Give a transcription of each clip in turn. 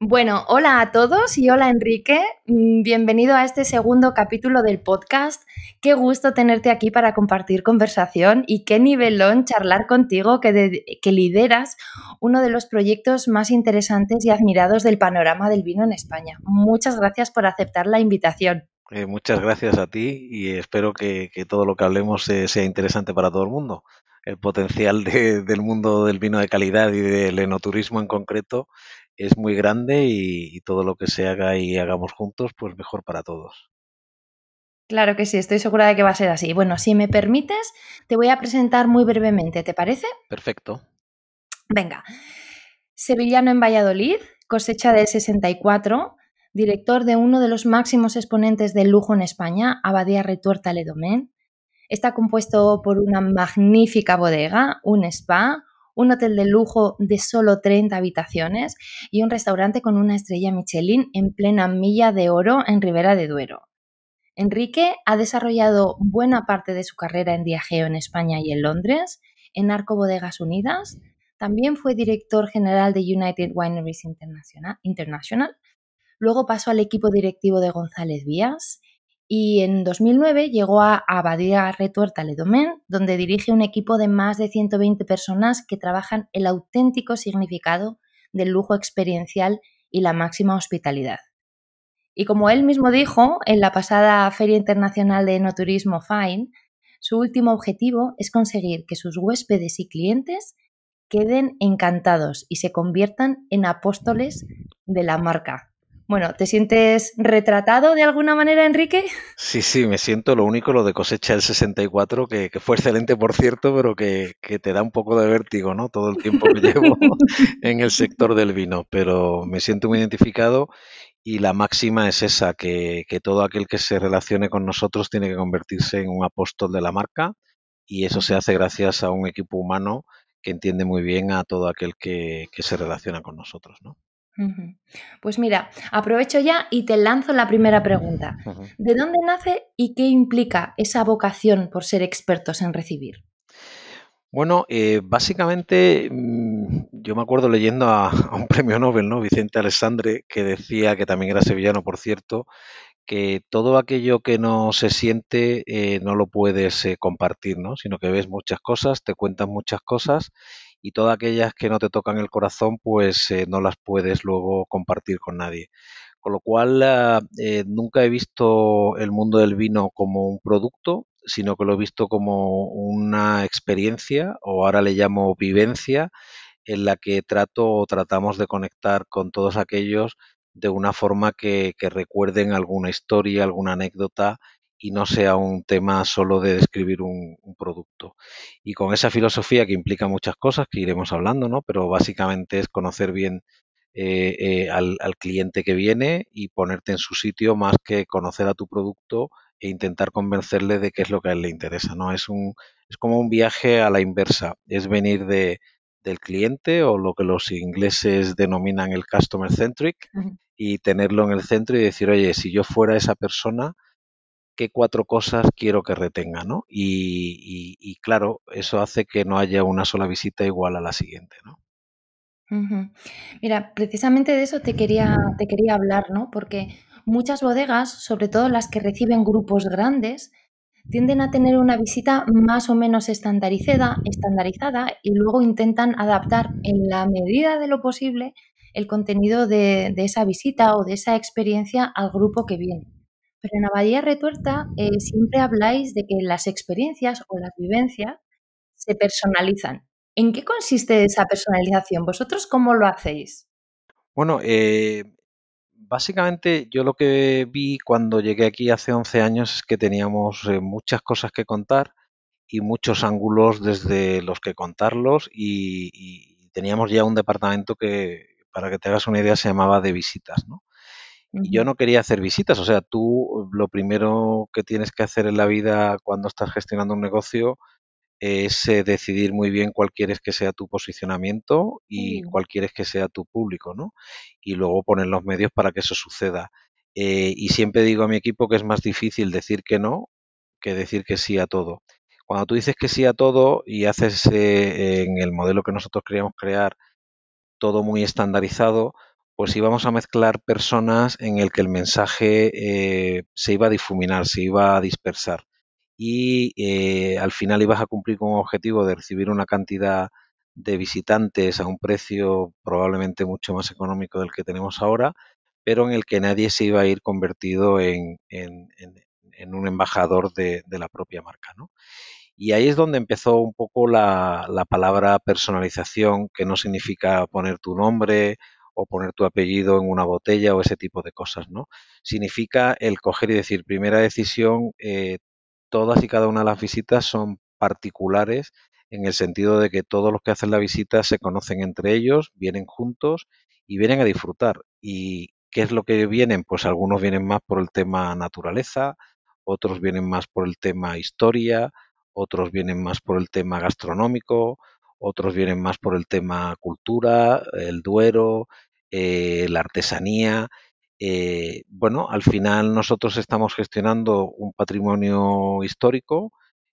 Bueno, hola a todos y hola Enrique. Mm, bienvenido a este segundo capítulo del podcast. Qué gusto tenerte aquí para compartir conversación y qué nivelón charlar contigo que, lideras uno de los proyectos más interesantes y admirados del panorama del vino en España. Muchas gracias por aceptar la invitación. Eh, muchas gracias a ti y espero que, todo lo que hablemos sea interesante para todo el mundo. El potencial del mundo del vino de calidad y del enoturismo en concreto es muy grande y, todo lo que se haga y hagamos juntos, pues mejor para todos. Claro que sí, estoy segura de que va a ser así. Bueno, si me permites, te voy a presentar muy brevemente, ¿te parece? Perfecto. Venga, sevillano en Valladolid, cosecha del 64, director de uno de los máximos exponentes del lujo en España, Abadía Retuerta Ledomén. Está compuesto por una magnífica bodega, un spa, un hotel de lujo de solo 30 habitaciones y un restaurante con una estrella Michelin en plena milla de oro en Ribera de Duero. Enrique ha desarrollado buena parte de su carrera en Diageo en España y en Londres, en Arco Bodegas Unidas. También fue director general de United Wineries International. Luego pasó al equipo directivo de González Vías y en 2009 llegó a Abadía Retuerta Ledomén, donde dirige un equipo de más de 120 personas que trabajan el auténtico significado del lujo experiencial y la máxima hospitalidad. Y como él mismo dijo en la pasada Feria Internacional de Enoturismo FINE, su último objetivo es conseguir que sus huéspedes y clientes queden encantados y se conviertan en apóstoles de la marca. Bueno, ¿te sientes retratado de alguna manera, Enrique? Sí, sí, me siento lo único, lo de cosecha del 64, que, que fue excelente, por cierto, pero que, te da un poco de vértigo, ¿no? Todo el tiempo que llevo en el sector del vino, pero me siento muy identificado y la máxima es esa, que, que todo aquel que se relacione con nosotros tiene que convertirse en un apóstol de la marca y eso se hace gracias a un equipo humano que entiende muy bien a todo aquel que, que se relaciona con nosotros, ¿no? Pues mira, aprovecho ya y te lanzo la primera pregunta. ¿De dónde nace y qué implica esa vocación por ser expertos en recibir? Bueno, eh, básicamente mm, yo me acuerdo leyendo a, un premio Nobel, ¿no? Vicente Alessandre, que decía, que también era sevillano, por cierto, que todo aquello que no se siente eh, no lo puedes eh, compartir, ¿no? Sino que ves muchas cosas, te cuentan muchas cosas y todas aquellas que no te tocan el corazón, pues eh, no las puedes luego compartir con nadie. Con lo cual, ah, eh, nunca he visto el mundo del vino como un producto, sino que lo he visto como una experiencia, o ahora le llamo vivencia, en la que trato o tratamos de conectar con todos aquellos de una forma que, que recuerden alguna historia, alguna anécdota y no sea un tema solo de describir un, producto. Y con esa filosofía que implica muchas cosas que iremos hablando, ¿no? Pero básicamente es conocer bien eh, eh, al, cliente que viene y ponerte en su sitio más que conocer a tu producto e intentar convencerle de qué es lo que a él le interesa, ¿no? Es un es como un viaje a la inversa, es venir de, del cliente o lo que los ingleses denominan el customer centric y tenerlo en el centro y decir, oye, si yo fuera esa persona, qué cuatro cosas quiero que retenga, ¿no? Y, claro, eso hace que no haya una sola visita igual a la siguiente, ¿no? Mira, precisamente de eso te quería, te quería hablar, ¿no? Porque muchas bodegas, sobre todo las que reciben grupos grandes, tienden a tener una visita más o menos estandarizada, estandarizada y luego intentan adaptar en la medida de lo posible el contenido de esa visita o de esa experiencia al grupo que viene. Pero en Abadía Retuerta eh, siempre habláis de que las experiencias o las vivencias se personalizan. ¿En qué consiste esa personalización? ¿Vosotros cómo lo hacéis? Bueno, eh, básicamente yo lo que vi cuando llegué aquí hace 11 años es que teníamos eh, muchas cosas que contar y muchos ángulos desde los que contarlos y, y teníamos ya un departamento que para que te hagas una idea, se llamaba de visitas, ¿no? Y yo no quería hacer visitas, o sea, tú lo primero que tienes que hacer en la vida cuando estás gestionando un negocio es eh, decidir muy bien cuál quieres que sea tu posicionamiento y cuál quieres que sea tu público, ¿no? Y luego poner los medios para que eso suceda. Eh, y siempre digo a mi equipo que es más difícil decir que no que decir que sí a todo. Cuando tú dices que sí a todo y haces eh, en el modelo que nosotros queríamos crear todo muy estandarizado, pues íbamos a mezclar personas en el que el mensaje eh, se iba a difuminar, se iba a dispersar. Y eh, al final ibas a cumplir con un objetivo de recibir una cantidad de visitantes a un precio probablemente mucho más económico del que tenemos ahora, pero en el que nadie se iba a ir convertido en, un embajador de, la propia marca. ¿no? Y ahí es donde empezó un poco la, palabra personalización, que no significa poner tu nombre o poner tu apellido en una botella o ese tipo de cosas, ¿no? Significa el coger y decir, primera decisión, eh, todas y cada una de las visitas son particulares en el sentido de que todos los que hacen la visita se conocen entre ellos, vienen juntos y vienen a disfrutar. ¿Y qué es lo que vienen? Pues algunos vienen más por el tema naturaleza, otros vienen más por el tema historia, otros vienen más por el tema gastronómico, otros vienen más por el tema cultura, el duero, eh, la artesanía. Eh, bueno, al final nosotros estamos gestionando un patrimonio histórico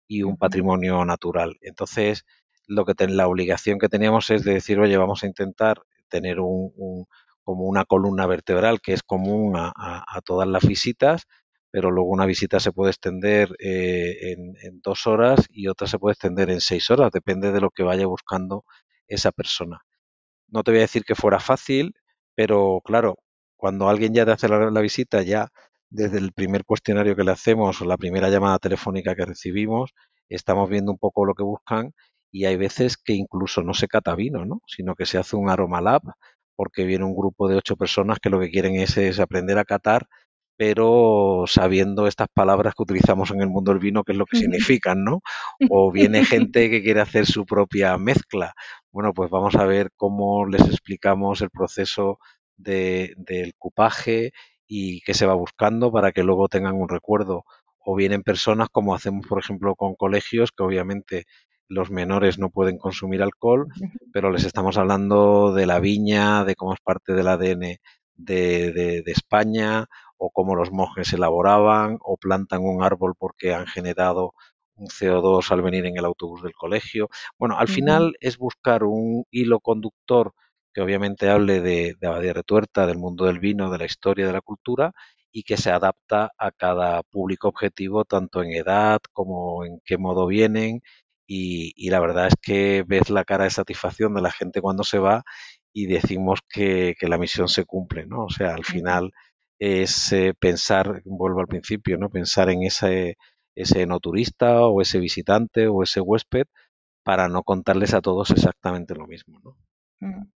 y un patrimonio natural. Entonces, lo que la obligación que teníamos es de decir, oye, vamos a intentar tener un, como una columna vertebral que es común a todas las visitas, pero luego una visita se puede extender eh, en, dos horas y otra se puede extender en seis horas, depende de lo que vaya buscando esa persona. No te voy a decir que fuera fácil, pero claro, cuando alguien ya te hace la, visita, ya desde el primer cuestionario que le hacemos o la primera llamada telefónica que recibimos, estamos viendo un poco lo que buscan y hay veces que incluso no se cata vino, ¿no? sino que se hace un aroma lab porque viene un grupo de ocho personas que lo que quieren es, es aprender a catar pero sabiendo estas palabras que utilizamos en el mundo del vino, qué es lo que significan, ¿no? O viene gente que quiere hacer su propia mezcla. Bueno, pues vamos a ver cómo les explicamos el proceso de, del cupaje y qué se va buscando para que luego tengan un recuerdo. O vienen personas como hacemos, por ejemplo, con colegios, que obviamente los menores no pueden consumir alcohol, pero les estamos hablando de la viña, de cómo es parte del ADN de, de, de España o cómo los monjes elaboraban o plantan un árbol porque han generado un CO2 al venir en el autobús del colegio. Bueno, al final es buscar un hilo conductor que obviamente hable de, de Abadía Retuerta, del mundo del vino, de la historia, de la cultura y que se adapta a cada público objetivo, tanto en edad como en qué modo vienen. Y, la verdad es que ves la cara de satisfacción de la gente cuando se va y decimos que, que la misión se cumple, ¿no? O sea, al final es eh, pensar, vuelvo al principio, ¿no? Pensar en ese, ese no turista o ese visitante o ese huésped para no contarles a todos exactamente lo mismo, ¿no? Mm.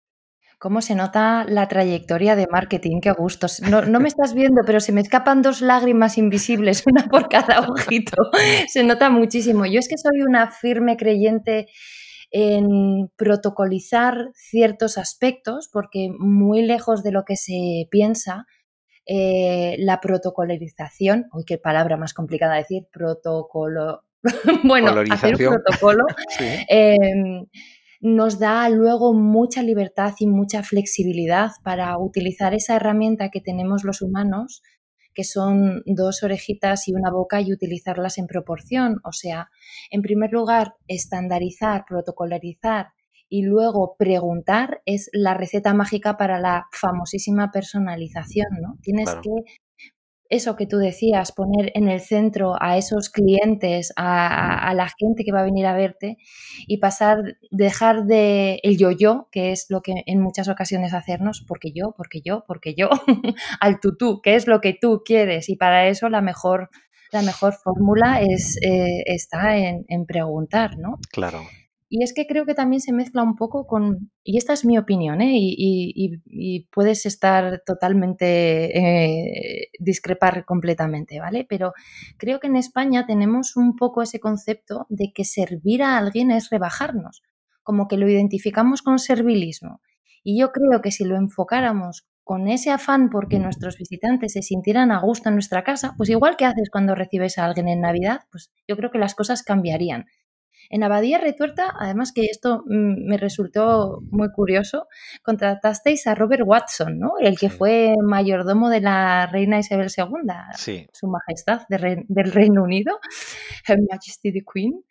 ¿Cómo se nota la trayectoria de marketing? Qué gusto. No, no, me estás viendo, pero se me escapan dos lágrimas invisibles, una por cada ojito. Se nota muchísimo. Yo es que soy una firme creyente en protocolizar ciertos aspectos, porque muy lejos de lo que se piensa, eh, la protocolarización, uy, qué palabra más complicada decir, protocolo, bueno, hacer un protocolo, em, nos da luego mucha libertad y mucha flexibilidad para utilizar esa herramienta que tenemos los humanos, que son dos orejitas y una boca, y utilizarlas en proporción. O sea, en primer lugar, estandarizar, protocolarizar y luego preguntar es la receta mágica para la famosísima personalización, ¿no? Tienes que, eso que tú decías, poner en el centro a esos clientes, a, la gente que va a venir a verte y pasar, dejar de el yo-yo, que es lo que en muchas ocasiones hacernos, porque yo, porque yo, porque yo, al tutú, que es lo que tú quieres y para eso la mejor la mejor fórmula es, eh, está en, en preguntar, ¿no? Claro. Y es que creo que también se mezcla un poco con, y esta es mi opinión, ¿eh? y, puedes estar totalmente, eh, discrepar completamente, ¿vale? Pero creo que en España tenemos un poco ese concepto de que servir a alguien es rebajarnos, como que lo identificamos con servilismo. Y yo creo que si lo enfocáramos con ese afán porque nuestros visitantes se sintieran a gusto en nuestra casa, pues igual que haces cuando recibes a alguien en Navidad, pues yo creo que las cosas cambiarían. En Abadía Retuerta, además que esto mm, me resultó muy curioso, contratasteis a Robert Watson, ¿no? El que fue mayordomo de la reina Isabel II, su majestad del Reino Unido, Her Majesty the Queen,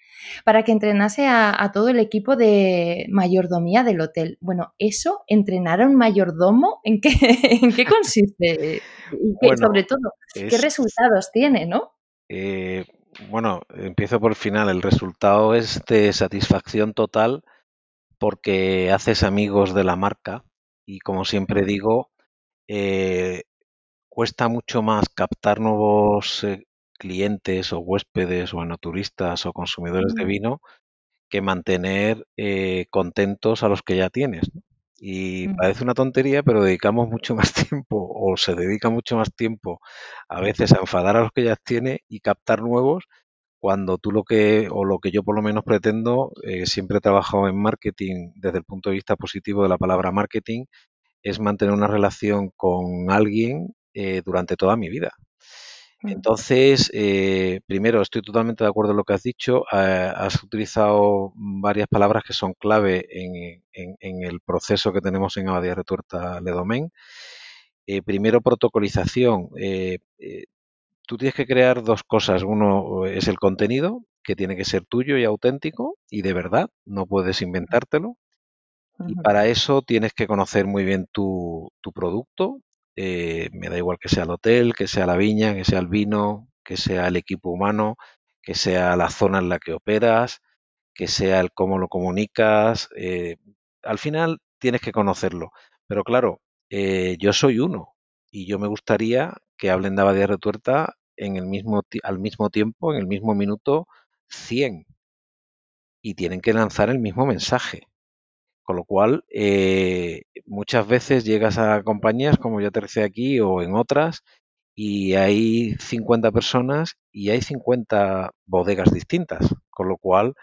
para que entrenase a, todo el equipo de mayordomía del hotel. Bueno, eso, entrenar a un mayordomo, ¿en qué, en qué consiste? Y sobre todo, ¿qué resultados tiene, no? Eh, bueno, empiezo por el final. El resultado es de satisfacción total porque haces amigos de la marca y como siempre digo, eh, cuesta mucho más captar nuevos eh, clientes o huéspedes o turistas o consumidores de vino que mantener eh, contentos a los que ya tienes. Y parece una tontería, pero dedicamos mucho más tiempo o se dedica mucho más tiempo a veces a enfadar a los que ya tiene y captar nuevos cuando tú lo que, o lo que yo por lo menos pretendo, eh, siempre he trabajado en marketing desde el punto de vista positivo de la palabra marketing, es mantener una relación con alguien eh, durante toda mi vida. Mm. Entonces, eh, primero, estoy totalmente de acuerdo en lo que has dicho. has utilizado varias palabras que son clave en, el proceso que tenemos en Abadía Retuerta Le primero, protocolización tú tienes que crear dos cosas. Uno es el contenido, que tiene que ser tuyo y auténtico y de verdad, no puedes inventártelo. Y para eso tienes que conocer muy bien tu, producto. Eh, me da igual que sea el hotel, que sea la viña, que sea el vino, que sea el equipo humano, que sea la zona en la que operas, que sea el cómo lo comunicas. Eh, al final tienes que conocerlo. Pero claro, eh, yo soy uno y yo me gustaría que hablen de Abadía Retuerta en el mismo, al mismo tiempo, en el mismo minuto, 100. Y tienen que lanzar el mismo mensaje. Con lo cual, eh, muchas veces llegas a compañías como yo aterricé aquí o en otras y hay 50 personas y hay 50 bodegas distintas. Con lo cual,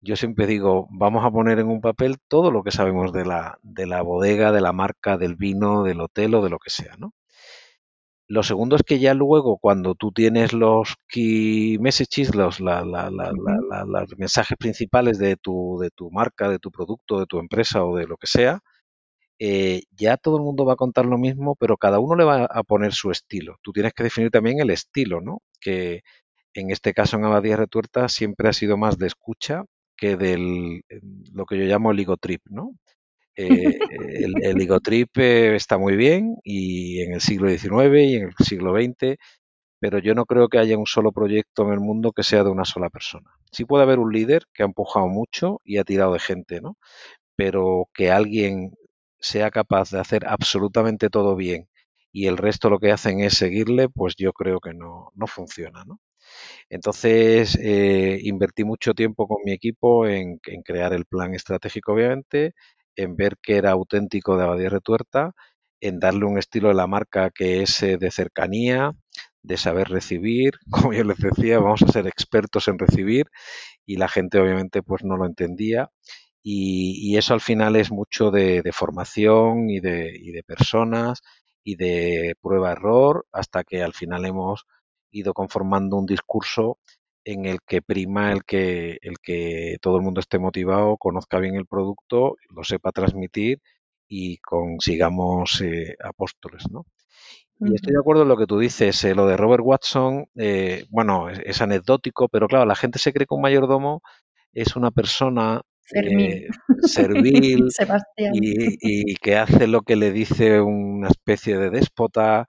yo siempre digo, vamos a poner en un papel todo lo que sabemos de la, de la bodega, de la marca, del vino, del hotel o de lo que sea, ¿no? Lo segundo es que ya luego, cuando tú tienes los key messages, los mensajes principales de tu, de tu marca, de tu producto, de tu empresa o de lo que sea, eh, ya todo el mundo va a contar lo mismo, pero cada uno le va a poner su estilo. Tú tienes que definir también el estilo, ¿no? Que en este caso en Abadía Retuerta siempre ha sido más de escucha que del lo que yo llamo el ego trip, ¿no? Eh, el, el eh, está muy bien y en el siglo XIX y en el siglo XX, pero yo no creo que haya un solo proyecto en el mundo que sea de una sola persona. Sí puede haber un líder que ha empujado mucho y ha tirado de gente, ¿no? Pero que alguien sea capaz de hacer absolutamente todo bien y el resto lo que hacen es seguirle, pues yo creo que no, no funciona, ¿no? Entonces, eh, invertí mucho tiempo con mi equipo en, en, crear el plan estratégico, obviamente, en ver que era auténtico de Abadía Retuerta, en darle un estilo de la marca que es eh, de cercanía, de saber recibir. Como yo les decía, vamos a ser expertos en recibir y la gente obviamente pues no lo entendía. Y, eso al final es mucho de, formación y de, y de personas y de prueba-error hasta que al final hemos ido conformando un discurso en el que prima el que, el que todo el mundo esté motivado, conozca bien el producto, lo sepa transmitir y consigamos eh, apóstoles, ¿no? Y estoy de acuerdo en lo que tú dices, eh, lo de Robert Watson, eh, bueno, es, anecdótico, pero claro, la gente se cree que un mayordomo es una persona servil y, y, que hace lo que le dice una especie de déspota,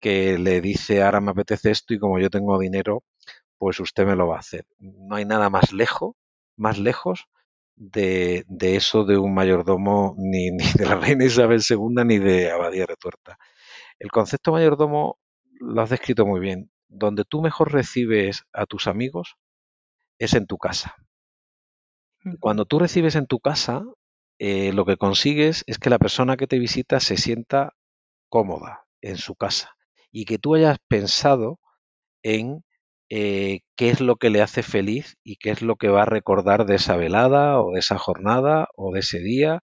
que le dice ahora me apetece esto y como yo tengo dinero, pues usted me lo va a hacer. No hay nada más lejos, más lejos de, eso de un mayordomo ni, ni, de la reina Isabel II ni de Abadía Retuerta. El concepto mayordomo lo has descrito muy bien. Donde tú mejor recibes a tus amigos es en tu casa. Cuando tú recibes en tu casa, eh, lo que consigues es que la persona que te visita se sienta cómoda en su casa y que tú hayas pensado en eh, qué es lo que le hace feliz y qué es lo que va a recordar de esa velada o de esa jornada o de ese día.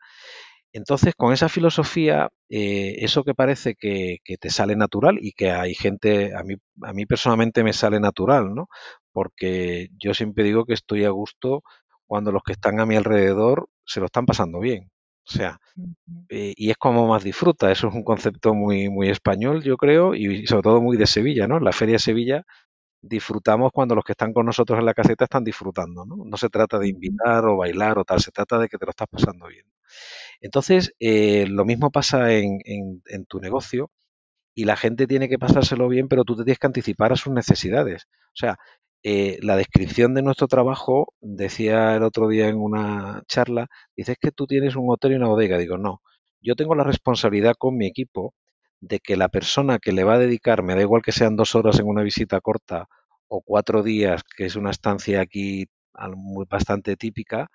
Entonces, con esa filosofía, eh, eso que parece que, te sale natural y que hay gente, a mí, a mí personalmente me sale natural, ¿no? Porque yo siempre digo que estoy a gusto cuando los que están a mi alrededor se lo están pasando bien. O sea, eh, y es como más disfruta. Eso es un concepto muy, muy español, yo creo, y sobre todo muy de Sevilla, ¿no? La Feria de Sevilla disfrutamos cuando los que están con nosotros en la caseta están disfrutando, ¿no? No se trata de invitar o bailar o tal, se trata de que te lo estás pasando bien. Entonces, eh, lo mismo pasa en, tu negocio y la gente tiene que pasárselo bien, pero tú te tienes que anticipar a sus necesidades. O sea, eh, la descripción de nuestro trabajo, decía el otro día en una charla, dices que tú tienes un hotel y una bodega. Digo, no, yo tengo la responsabilidad con mi equipo de que la persona que le va a dedicar, me da igual que sean dos horas en una visita corta o cuatro días, que es una estancia aquí bastante típica,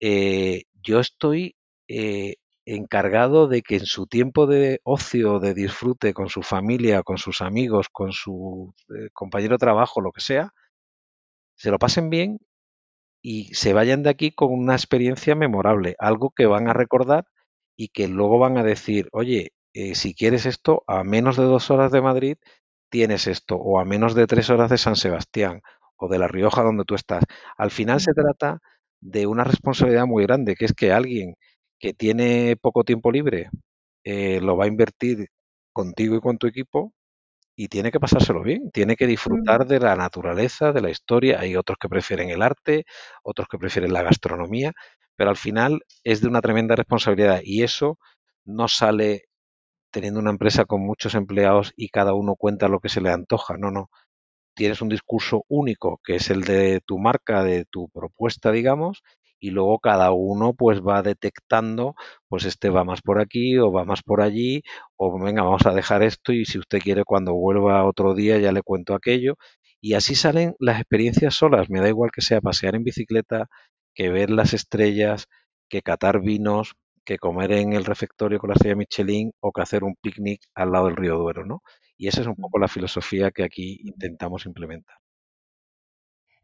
eh, yo estoy eh, encargado de que en su tiempo de ocio, de disfrute con su familia, con sus amigos, con su eh, compañero de trabajo, lo que sea, se lo pasen bien y se vayan de aquí con una experiencia memorable, algo que van a recordar y que luego van a decir, oye, eh, si quieres esto, a menos de dos horas de Madrid tienes esto, o a menos de tres horas de San Sebastián, o de La Rioja donde tú estás. Al final se trata de una responsabilidad muy grande, que es que alguien que tiene poco tiempo libre eh, lo va a invertir contigo y con tu equipo y tiene que pasárselo bien, tiene que disfrutar de la naturaleza, de la historia. Hay otros que prefieren el arte, otros que prefieren la gastronomía, pero al final es de una tremenda responsabilidad y eso no sale teniendo una empresa con muchos empleados y cada uno cuenta lo que se le antoja, no, no tienes un discurso único, que es el de tu marca, de tu propuesta, digamos, y luego cada uno pues va detectando, pues este va más por aquí o va más por allí, o venga, vamos a dejar esto y si usted quiere cuando vuelva otro día ya le cuento aquello. Y así salen las experiencias solas, me da igual que sea pasear en bicicleta, que ver las estrellas, que catar vinos, que comer en el refectorio con la estrella Michelin o que hacer un picnic al lado del río Duero, ¿no? Y esa es un poco la filosofía que aquí intentamos implementar.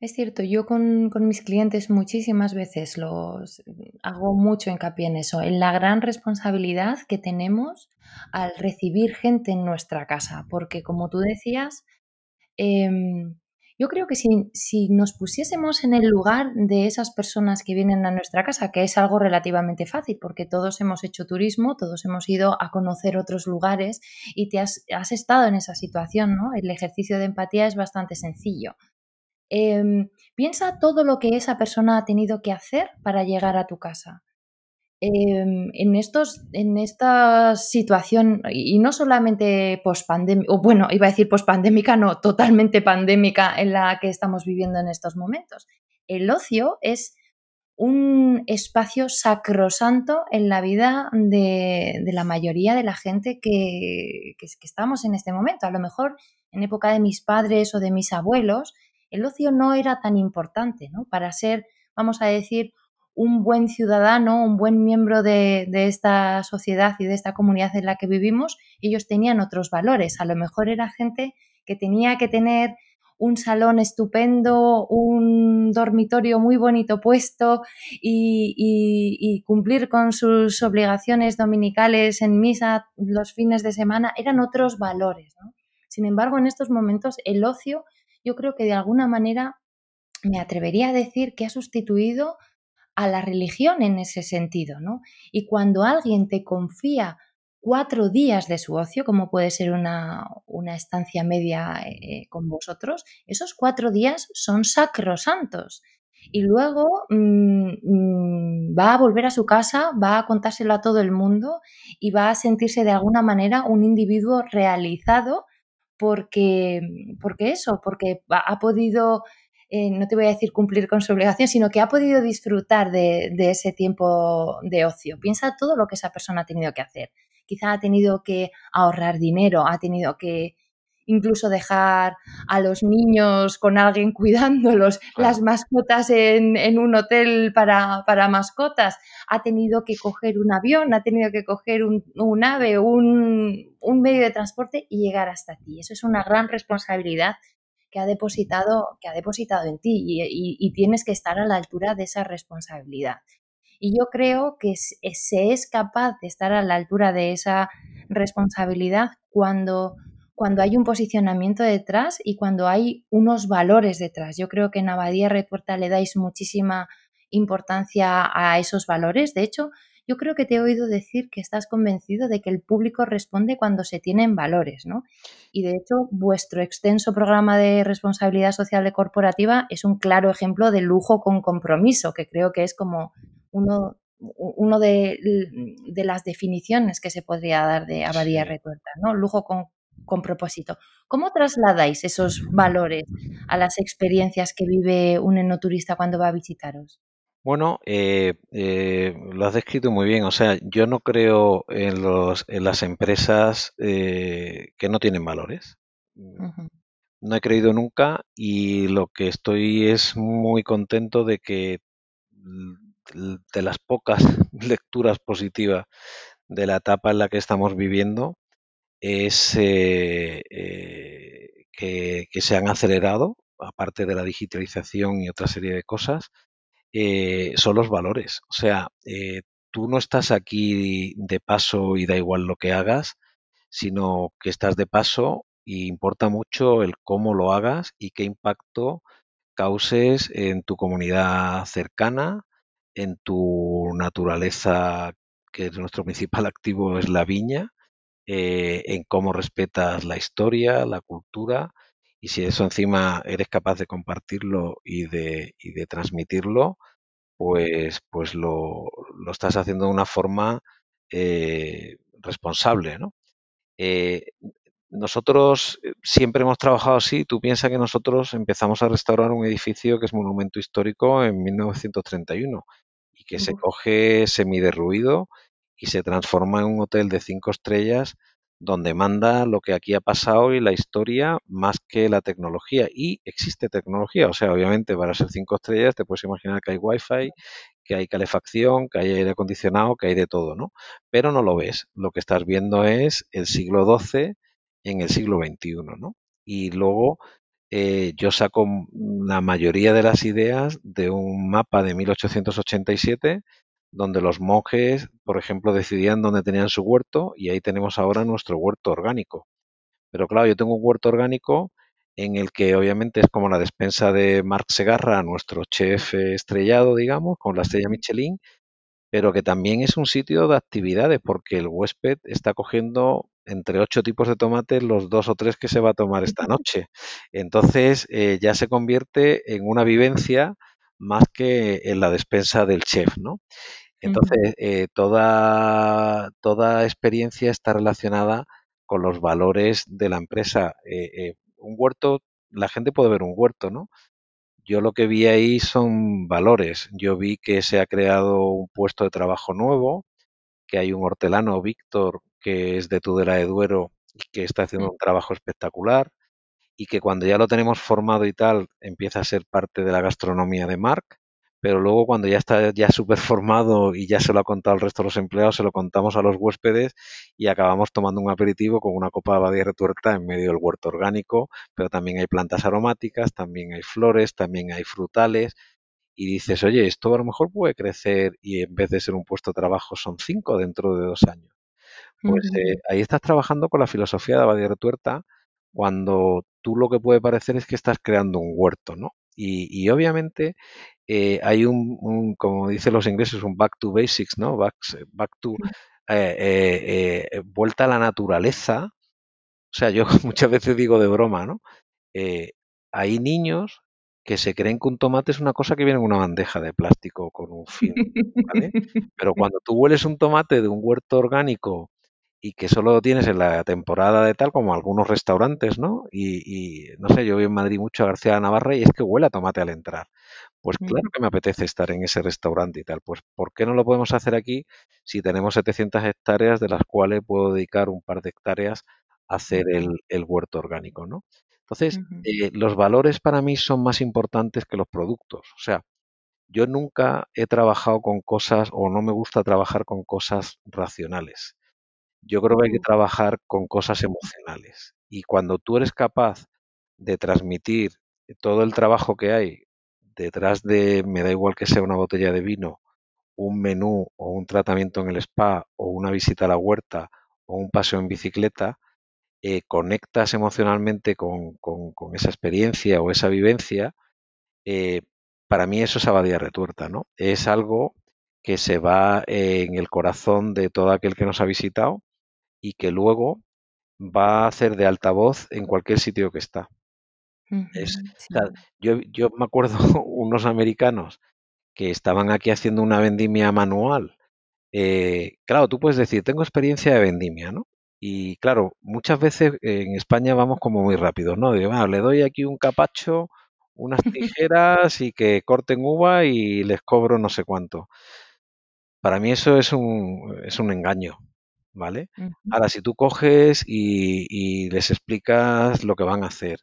Es cierto, yo con, mis clientes muchísimas veces los hago mucho hincapié en eso, en la gran responsabilidad que tenemos al recibir gente en nuestra casa, porque como tú decías, em, yo creo que si, nos pusiésemos en el lugar de esas personas que vienen a nuestra casa, que es algo relativamente fácil, porque todos hemos hecho turismo, todos hemos ido a conocer otros lugares y te has, estado en esa situación, ¿no? El ejercicio de empatía es bastante sencillo. Em, piensa todo lo que esa persona ha tenido que hacer para llegar a tu casa. Em, en, estos, en esta situación, y no solamente pospandémica, o bueno, iba a decir pospandémica, no, totalmente pandémica en la que estamos viviendo en estos momentos. El ocio es un espacio sacrosanto en la vida de, la mayoría de la gente que, que, estamos en este momento. A lo mejor en época de mis padres o de mis abuelos, el ocio no era tan importante, ¿no? Para ser, vamos a decir, un buen ciudadano, un buen miembro de, esta sociedad y de esta comunidad en la que vivimos, ellos tenían otros valores. A lo mejor era gente que tenía que tener un salón estupendo, un dormitorio muy bonito puesto y, cumplir con sus obligaciones dominicales en misa los fines de semana, eran otros valores. Sin embargo, en estos momentos el ocio yo creo que de alguna manera me atrevería a decir que ha sustituido a la religión en ese sentido, ¿no? Y cuando alguien te confía cuatro días de su ocio, como puede ser una, estancia media eh, con vosotros, esos cuatro días son sacrosantos. Y luego mm, mm, va a volver a su casa, va a contárselo a todo el mundo y va a sentirse de alguna manera un individuo realizado porque, porque eso, porque ha podido eh, no te voy a decir cumplir con su obligación, sino que ha podido disfrutar de, ese tiempo de ocio. Piensa todo lo que esa persona ha tenido que hacer. Quizá ha tenido que ahorrar dinero, ha tenido que incluso dejar a los niños con alguien cuidándolos, las mascotas en, un hotel para, mascotas, ha tenido que coger un avión, ha tenido que coger un, ave, un, un medio de transporte y llegar hasta ti. Eso es una gran responsabilidad que ha depositado, que ha depositado en ti y, tienes que estar a la altura de esa responsabilidad. Y yo creo que se es capaz de estar a la altura de esa responsabilidad cuando, cuando hay un posicionamiento detrás y cuando hay unos valores detrás. Yo creo que en Abadía Retuerta le dais muchísima importancia a esos valores. De hecho, yo creo que te he oído decir que estás convencido de que el público responde cuando se tienen valores, ¿no? Y de hecho, vuestro extenso programa de responsabilidad social de corporativa es un claro ejemplo de lujo con compromiso, que creo que es como uno, uno de, las definiciones que se podría dar de Abadía Retuerta, ¿no? Lujo con, con propósito. ¿Cómo trasladáis esos valores a las experiencias que vive un enoturista cuando va a visitaros? Bueno, eh, eh, lo has descrito muy bien. O sea, yo no creo en, los, en las empresas eh, que no tienen valores. No he creído nunca y lo que estoy es muy contento de que de las pocas lecturas positivas de la etapa en la que estamos viviendo es que, que se han acelerado, aparte de la digitalización y otra serie de cosas, eh, son los valores. O sea, eh, tú no estás aquí de paso y da igual lo que hagas, sino que estás de paso y importa mucho el cómo lo hagas y qué impacto causes en tu comunidad cercana, en tu naturaleza, que es nuestro principal activo es la viña, eh, en cómo respetas la historia, la cultura y si eso encima eres capaz de compartirlo y de, y de transmitirlo, pues, pues lo, lo, estás haciendo de una forma eh, responsable, ¿no? Eh, nosotros eh, siempre hemos trabajado así. Tú piensas que nosotros empezamos a restaurar un edificio que es monumento histórico en 1931 y que se coge semiderruido y se transforma en un hotel de cinco estrellas donde manda lo que aquí ha pasado y la historia más que la tecnología. Y existe tecnología, o sea, obviamente para ser cinco estrellas te puedes imaginar que hay wifi, que hay calefacción, que hay aire acondicionado, que hay de todo, ¿no? Pero no lo ves. Lo que estás viendo es el siglo XII en el siglo XXI, ¿no? Y luego eh, yo saco la mayoría de las ideas de un mapa de 1887 donde los monjes, por ejemplo, decidían dónde tenían su huerto y ahí tenemos ahora nuestro huerto orgánico. Pero claro, yo tengo un huerto orgánico en el que obviamente es como la despensa de Marc Segarra, nuestro chef estrellado, digamos, con la estrella Michelin, pero que también es un sitio de actividades porque el huésped está cogiendo entre ocho tipos de tomates los dos o tres que se va a tomar esta noche. Entonces eh, ya se convierte en una vivencia más que en la despensa del chef, ¿no? Entonces, eh, toda, toda experiencia está relacionada con los valores de la empresa. Eh, eh, un huerto, la gente puede ver un huerto, ¿no? Yo lo que vi ahí son valores. Yo vi que se ha creado un puesto de trabajo nuevo, que hay un hortelano, Víctor, que es de Tudela de Duero y que está haciendo un trabajo espectacular y que cuando ya lo tenemos formado y tal, empieza a ser parte de la gastronomía de Marc pero luego cuando ya está ya súper formado y ya se lo ha contado al resto de los empleados, se lo contamos a los huéspedes y acabamos tomando un aperitivo con una copa de abadía retuerta en medio del huerto orgánico, pero también hay plantas aromáticas, también hay flores, también hay frutales y dices, oye, esto a lo mejor puede crecer y en vez de ser un puesto de trabajo son cinco dentro de dos años. Pues eh, ahí estás trabajando con la filosofía de Abadía Retuerta cuando tú lo que puede parecer es que estás creando un huerto, ¿no? Y, y obviamente eh, hay un, como dicen los ingleses, un back to basics, ¿no? Back, back to eh, eh, vuelta a la naturaleza. O sea, yo muchas veces digo de broma, ¿no? hay niños que se creen que un tomate es una cosa que viene en una bandeja de plástico con un fin, ¿vale? Pero cuando tú hueles un tomate de un huerto orgánico y que solo lo tienes en la temporada de tal, como algunos restaurantes, ¿no? Y, y no sé, yo voy en Madrid mucho a García de Navarra y es que huele a tomate al entrar. Pues claro que me apetece estar en ese restaurante y tal. Pues ¿por qué no lo podemos hacer aquí si tenemos 700 hectáreas de las cuales puedo dedicar un par de hectáreas a hacer el, huerto orgánico, ¿no? Entonces, eh, los valores para mí son más importantes que los productos. O sea, yo nunca he trabajado con cosas o no me gusta trabajar con cosas racionales. Yo creo que hay que uh. trabajar con cosas emocionales. Y cuando tú eres capaz de transmitir todo el trabajo que hay detrás de, me da igual que sea una botella de vino un menú o un tratamiento en el spa o una visita a la huerta o un paseo en bicicleta, eh, conectas emocionalmente con, esa experiencia o esa vivencia, eh, para mí eso es abadía retuerta, ¿no? Es algo que se va en el corazón de todo aquel que nos ha visitado y que luego va a hacer de altavoz en cualquier sitio que está. Yo, yo, me acuerdo unos americanos que estaban aquí haciendo una vendimia manual. Eh, claro, tú puedes decir, tengo experiencia de vendimia, ¿no? Y claro, muchas veces en España vamos como muy rápidos, ¿no? Digo, le doy aquí un capacho, unas tijeras y que corten uva y les cobro no sé cuánto. Para mí eso es un, es un engaño, ¿vale? Ahora, si tú coges y, les explicas lo que van a hacer,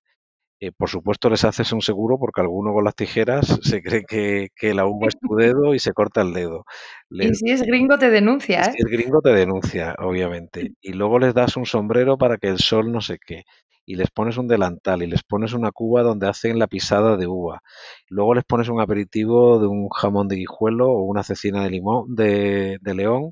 eh, por supuesto les haces un seguro porque alguno con las tijeras se cree que, la uva es tu dedo y se corta el dedo. y si es gringo te denuncia, ¿eh? Si es gringo te denuncia, obviamente. Y luego les das un sombrero para que el sol no sé qué. Y les pones un delantal y les pones una cuba donde hacen la pisada de uva. Luego les pones un aperitivo de un jamón de guijuelo o una cecina de limón de, de león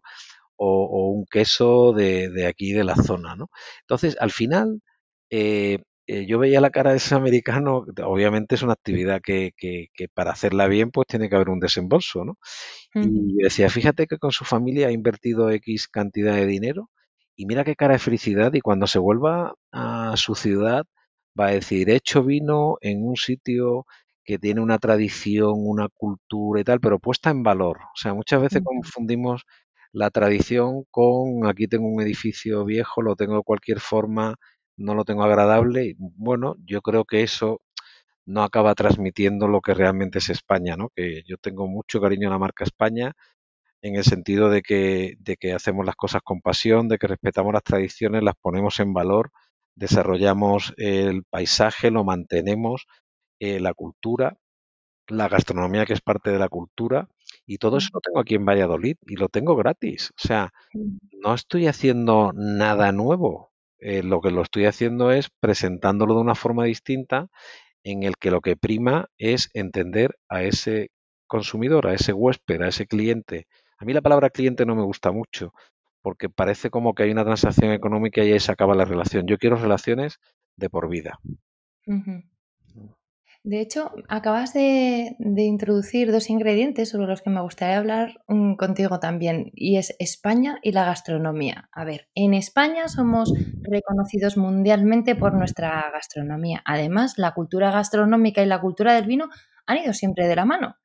o, un queso de, aquí de la zona, ¿no? Entonces, al final, eh, eh, yo veía la cara de ese americano, obviamente es una actividad que, que, para hacerla bien, pues tiene que haber un desembolso, ¿no? Y decía, fíjate que con su familia ha invertido X cantidad de dinero y mira qué cara de felicidad y cuando se vuelva a su ciudad va a decir, he hecho vino en un sitio que tiene una tradición, una cultura y tal, pero puesta en valor. O sea, muchas veces confundimos la tradición con aquí tengo un edificio viejo, lo tengo de cualquier forma, no lo tengo agradable. Y, bueno, yo creo que eso no acaba transmitiendo lo que realmente es España, ¿no? Que yo tengo mucho cariño a la marca España en el sentido de que, de que hacemos las cosas con pasión, de que respetamos las tradiciones, las ponemos en valor, desarrollamos el paisaje, lo mantenemos, eh, la cultura, la gastronomía que es parte de la cultura y todo eso lo tengo aquí en Valladolid y lo tengo gratis. O sea, no estoy haciendo nada nuevo. Eh, lo que lo estoy haciendo es presentándolo de una forma distinta en el que lo que prima es entender a ese consumidor, a ese huésped, a ese cliente. A mí la palabra cliente no me gusta mucho porque parece como que hay una transacción económica y ahí se acaba la relación. Yo quiero relaciones de por vida. De hecho, acabas de, introducir dos ingredientes sobre los que me gustaría hablar mm, contigo también, y es España y la gastronomía. A ver, en España somos reconocidos mundialmente por nuestra gastronomía. Además, la cultura gastronómica y la cultura del vino han ido siempre de la mano.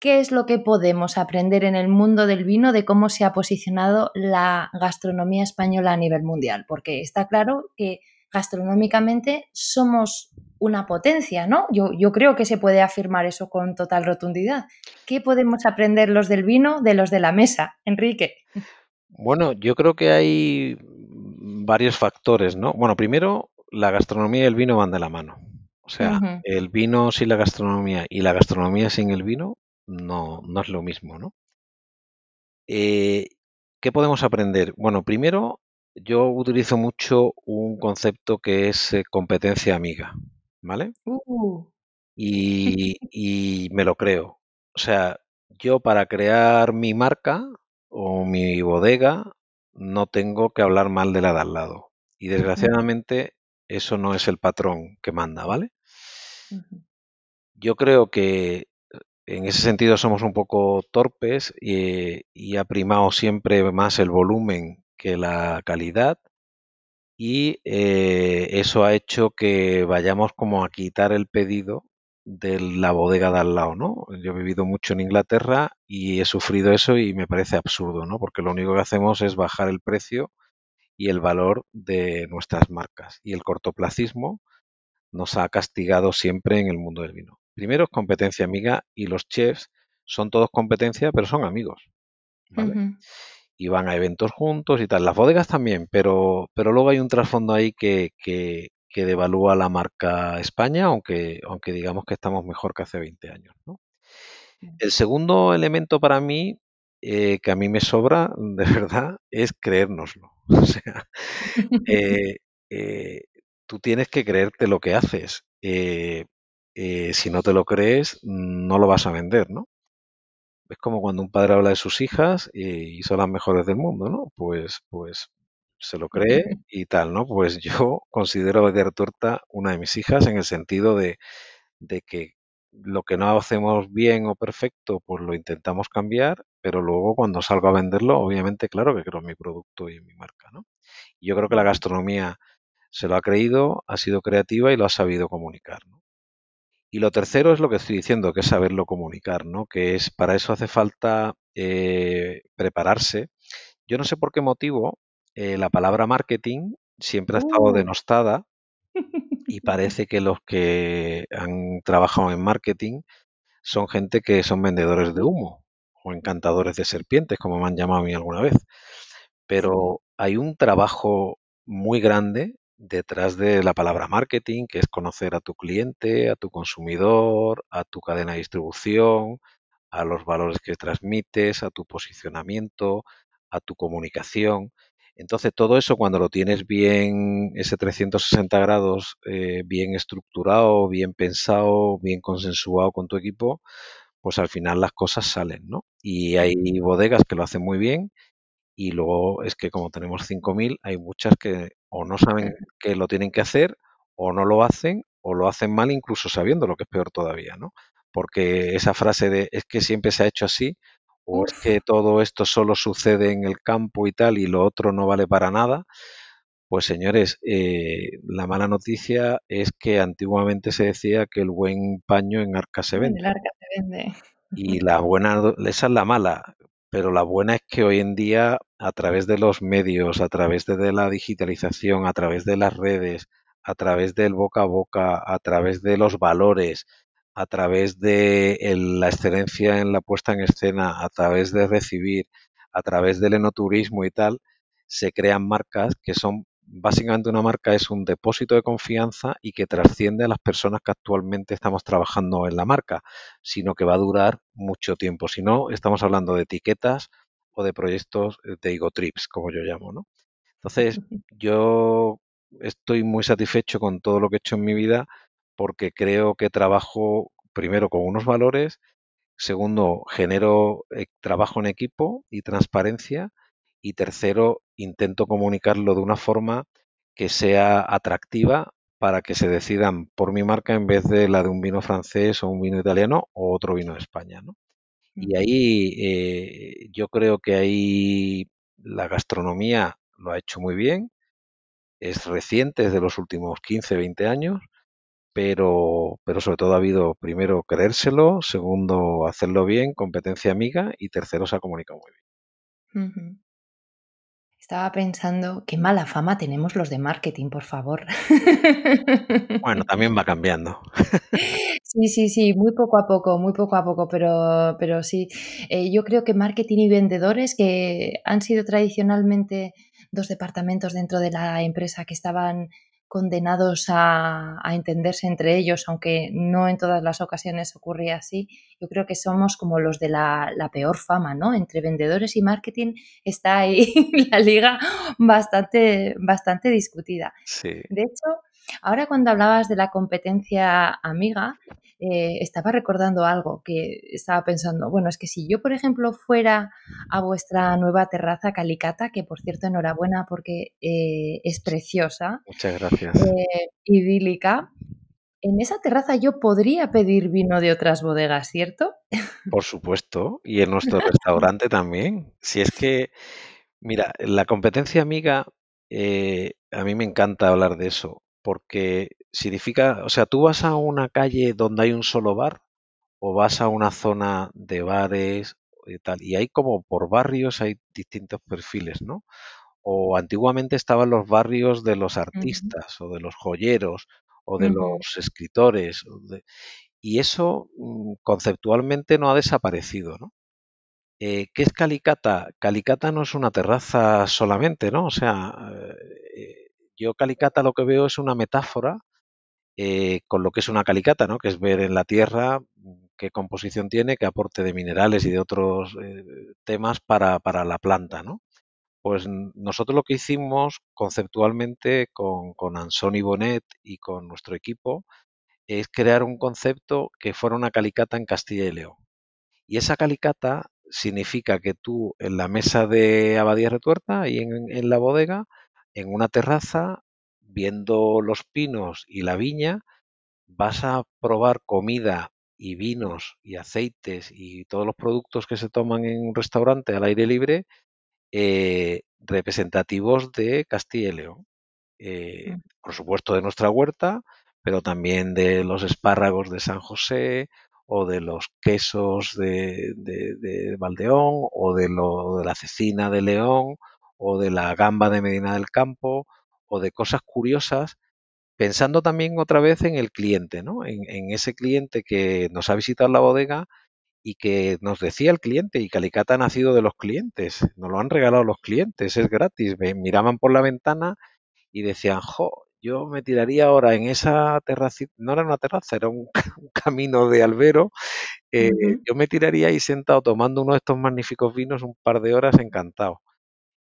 ¿Qué es lo que podemos aprender en el mundo del vino de cómo se ha posicionado la gastronomía española a nivel mundial? Porque está claro que gastronómicamente somos una potencia, ¿no? Yo, yo, creo que se puede afirmar eso con total rotundidad. ¿Qué podemos aprender los del vino de los de la mesa, Enrique? Bueno, yo creo que hay varios factores, ¿no? Bueno, primero, la gastronomía y el vino van de la mano. O sea, el vino sin la gastronomía y la gastronomía sin el vino no, no es lo mismo, ¿no? Eh, ¿Qué podemos aprender? Bueno, primero, yo utilizo mucho un concepto que es eh, competencia amiga, ¿vale? Uh. Y, me lo creo. O sea, yo para crear mi marca o mi bodega no tengo que hablar mal de la de al lado. Y desgraciadamente eso no es el patrón que manda, ¿vale? Yo creo que en ese sentido somos un poco torpes y, y ha primado siempre más el volumen que la calidad y eh, eso ha hecho que vayamos como a quitar el pedido de la bodega de al lado, ¿no? Yo he vivido mucho en Inglaterra y he sufrido eso y me parece absurdo, ¿no? Porque lo único que hacemos es bajar el precio y el valor de nuestras marcas. Y el cortoplacismo nos ha castigado siempre en el mundo del vino. Primero es competencia amiga y los chefs son todos competencia, pero son amigos. Y van a eventos juntos y tal. Las bodegas también, pero, pero luego hay un trasfondo ahí que, que, devalúa la marca España, aunque, aunque digamos que estamos mejor que hace 20 años. ¿no? El segundo elemento para mí, eh, que a mí me sobra, de verdad, es creérnoslo. O sea, eh, eh, tú tienes que creerte lo que haces. si no te lo crees, no lo vas a vender, ¿no? Es como cuando un padre habla de sus hijas y, son las mejores del mundo, ¿no? Pues, pues se lo cree y tal, ¿no? Pues yo considero a Tuerta una de mis hijas en el sentido de, de que lo que no hacemos bien o perfecto, pues lo intentamos cambiar, pero luego cuando salgo a venderlo, obviamente, claro que creo en mi producto y en mi marca, ¿no? Y yo creo que la gastronomía se lo ha creído, ha sido creativa y lo ha sabido comunicar, ¿no? Y lo tercero es lo que estoy diciendo, que es saberlo comunicar, ¿no? Que es para eso hace falta eh, prepararse. Yo no sé por qué motivo eh, la palabra marketing siempre ha estado Uh. denostada y parece que los que han trabajado en marketing son gente que son vendedores de humo o encantadores de serpientes, como me han llamado a mí alguna vez. Pero hay un trabajo muy grande detrás de la palabra marketing, que es conocer a tu cliente, a tu consumidor, a tu cadena de distribución, a los valores que transmites, a tu posicionamiento, a tu comunicación. Entonces, todo eso cuando lo tienes bien, ese 360 grados, eh, bien estructurado, bien pensado, bien consensuado con tu equipo, pues al final las cosas salen, ¿no? Y hay bodegas que lo hacen muy bien y luego es que como tenemos 5.000, hay muchas que o no saben que lo tienen que hacer o no lo hacen o lo hacen mal incluso sabiendo lo que es peor todavía, ¿no? Porque esa frase de es que siempre se ha hecho así o es que todo esto solo sucede en el campo y tal y lo otro no vale para nada, pues señores, eh, la mala noticia es que antiguamente se decía que el buen paño en arca se En vende. el arca se vende. Y la buena, esa es la mala, pero la buena es que hoy en día, a través de los medios, a través de, la digitalización, a través de las redes, a través del boca a boca, a través de los valores, a través de la excelencia en la puesta en escena, a través de recibir, a través del enoturismo y tal, se crean marcas que son, básicamente una marca es un depósito de confianza y que trasciende a las personas que actualmente estamos trabajando en la marca sino que va a durar mucho tiempo. Si no, estamos hablando de etiquetas o de proyectos de ego trips, como yo llamo, ¿no? Entonces, yo estoy muy satisfecho con todo lo que he hecho en mi vida porque creo que trabajo primero con unos valores, segundo, genero eh, trabajo en equipo y transparencia y tercero, intento comunicarlo de una forma que sea atractiva para que se decidan por mi marca en vez de la de un vino francés o un vino italiano o otro vino de España, ¿no? Y ahí eh, yo creo que ahí la gastronomía lo ha hecho muy bien, es reciente, es de los últimos 15, 20 años, pero, pero sobre todo ha habido, primero, creérselo, segundo, hacerlo bien, competencia amiga y tercero, se ha comunicado muy bien. Estaba pensando, qué mala fama tenemos los de marketing, por favor. Bueno, también va cambiando. Sí, sí, sí, muy poco a poco, muy poco a poco, pero, pero sí. Eh, yo creo que marketing y vendedores, que han sido tradicionalmente dos departamentos dentro de la empresa que estaban condenados a, a entenderse entre ellos, aunque no en todas las ocasiones ocurría así, yo creo que somos como los de la, la peor fama, ¿no? Entre vendedores y marketing está ahí la liga bastante, bastante discutida. Sí. De hecho, ahora cuando hablabas de la competencia amiga, eh, estaba recordando algo que estaba pensando, bueno, es que si yo, por ejemplo, fuera a vuestra nueva terraza Calicata, que por cierto, enhorabuena porque eh, es preciosa, Muchas gracias. eh, idílica, en esa terraza yo podría pedir vino de otras bodegas, ¿cierto? Por supuesto, y en nuestro restaurante también. Si es que, mira, la competencia amiga, a mí me encanta hablar de eso, porque significa, o sea, tú vas a una calle donde hay un solo bar o vas a una zona de bares y tal, y hay como por barrios hay distintos perfiles, ¿no? O antiguamente estaban los barrios de los artistas o de los joyeros o de los escritores, de- y eso mm, conceptualmente no ha desaparecido, ¿no? Eh, ¿qué es Calicata? Calicata no es una terraza solamente, ¿no? O sea, eh, yo Calicata lo que veo es una metáfora eh, con lo que es una calicata, ¿no? Que es ver en la tierra mm, qué composición tiene, qué aporte de minerales y de otros eh, temas para, para la planta, ¿no? Pues nosotros lo que hicimos conceptualmente con, con Ansoni Bonet y con nuestro equipo es crear un concepto que fuera una calicata en Castilla y León. Y esa calicata significa que tú en la mesa de Abadía Retuerta y en, en la bodega, en una terraza, viendo los pinos y la viña, vas a probar comida y vinos y aceites y todos los productos que se toman en un restaurante al aire libre eh, representativos de Castilla y León. Eh, por supuesto de nuestra huerta, pero también de los espárragos de San José o de los quesos de, de, de Valdeón o de, lo, de la cecina de León o de la gamba de Medina del Campo o de cosas curiosas pensando también otra vez en el cliente, ¿no? En, en, ese cliente que nos ha visitado la bodega y que nos decía el cliente, y Calicata ha nacido de los clientes, nos lo han regalado los clientes, es gratis. Me miraban por la ventana y decían, jo, yo me tiraría ahora en esa terraza, no era una terraza, era un, un camino de albero, eh, uh -huh. yo me tiraría ahí sentado tomando uno de estos magníficos vinos un par de horas encantado.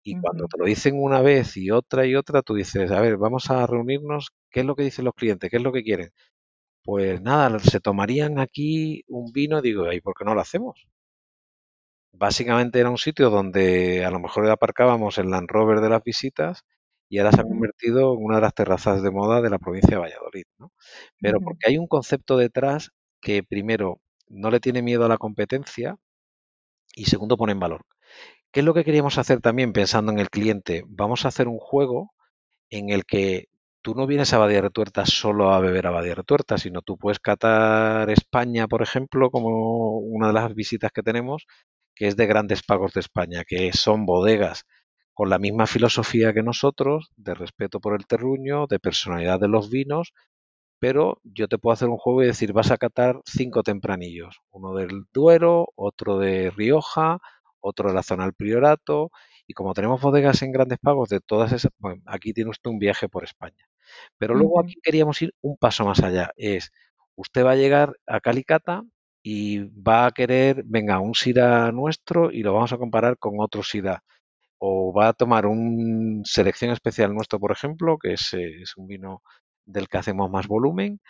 Y cuando te lo dicen una vez y otra y otra, tú dices, a ver, vamos a reunirnos, ¿qué es lo que dicen los clientes? ¿Qué es lo que quieren? Pues nada, se tomarían aquí un vino, digo, ¿y por qué no lo hacemos? Básicamente era un sitio donde a lo mejor aparcábamos el Land Rover de las visitas y ahora se ha convertido en una de las terrazas de moda de la provincia de Valladolid, ¿no? Pero porque hay un concepto detrás que primero no le tiene miedo a la competencia y segundo pone en valor. ¿Qué es lo que queríamos hacer también pensando en el cliente? Vamos a hacer un juego en el que tú no vienes a Badía Retuerta solo a beber a Badía Retuerta, sino tú puedes catar España, por ejemplo, como una de las visitas que tenemos, que es de grandes pagos de España, que son bodegas con la misma filosofía que nosotros, de respeto por el terruño, de personalidad de los vinos, pero yo te puedo hacer un juego y decir, vas a catar cinco tempranillos, uno del Duero, otro de Rioja, otro de la zona del Priorato, y como tenemos bodegas en grandes pagos de todas esas, bueno, aquí tiene usted un viaje por España. Pero luego aquí queríamos ir un paso más allá, es, usted va a llegar a Calicata y va a querer, venga, un SIDA nuestro y lo vamos a comparar con otro SIDA. O va a tomar un selección especial nuestro, por ejemplo, que es, eh, es un vino del que hacemos más volumen,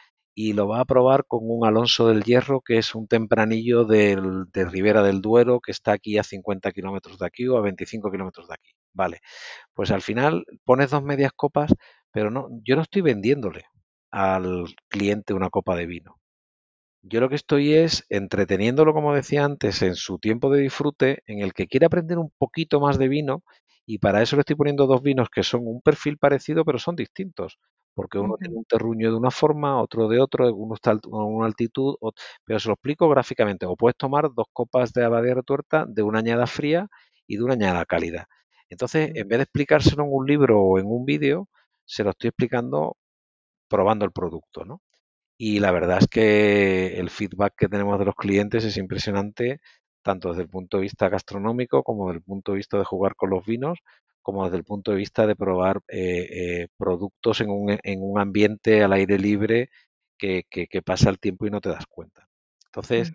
y lo va a probar con un Alonso del Hierro, que es un tempranillo del, de Ribera del Duero, que está aquí a 50 kilómetros de aquí o a 25 kilómetros de aquí. Vale, pues al final pones dos medias copas, pero no, yo no estoy vendiéndole al cliente una copa de vino. Yo lo que estoy es entreteniéndolo, como decía antes, en su tiempo de disfrute, en el que quiere aprender un poquito más de vino, y para eso le estoy poniendo dos vinos que son un perfil parecido, pero son distintos porque uno tiene un terruño de una forma, otro de otro, uno está a una altitud, pero se lo explico gráficamente. O puedes tomar dos copas de abadía retuerta de una añada fría y de una añada cálida. Entonces, en vez de explicárselo en un libro o en un vídeo, se lo estoy explicando probando el producto, ¿no? Y la verdad es que el feedback que tenemos de los clientes es impresionante, tanto desde el punto de vista gastronómico como desde el punto de vista de jugar con los vinos, como desde el punto de vista de probar eh, eh, productos en un, en un, ambiente al aire libre que, que, que, pasa el tiempo y no te das cuenta. Entonces,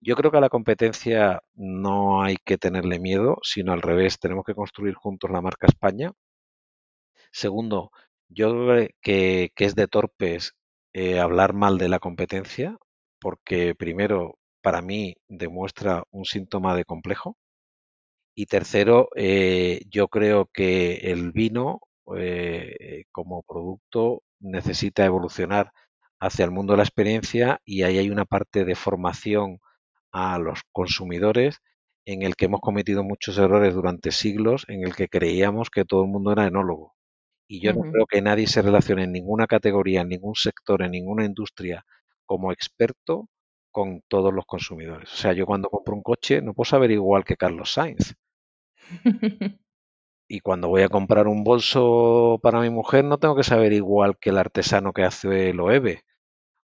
yo creo que a la competencia no hay que tenerle miedo, sino al revés, tenemos que construir juntos la marca España. Segundo, yo creo que, que es de torpes eh, hablar mal de la competencia, porque primero, para mí, demuestra un síntoma de complejo. Y tercero, eh, yo creo que el vino eh, como producto necesita evolucionar hacia el mundo de la experiencia y ahí hay una parte de formación a los consumidores en el que hemos cometido muchos errores durante siglos, en el que creíamos que todo el mundo era enólogo. Y yo no creo que nadie se relacione en ninguna categoría, en ningún sector, en ninguna industria como experto con todos los consumidores. O sea, yo cuando compro un coche no puedo saber igual que Carlos Sainz. Y cuando voy a comprar un bolso para mi mujer no tengo que saber igual que el artesano que hace el OEVE.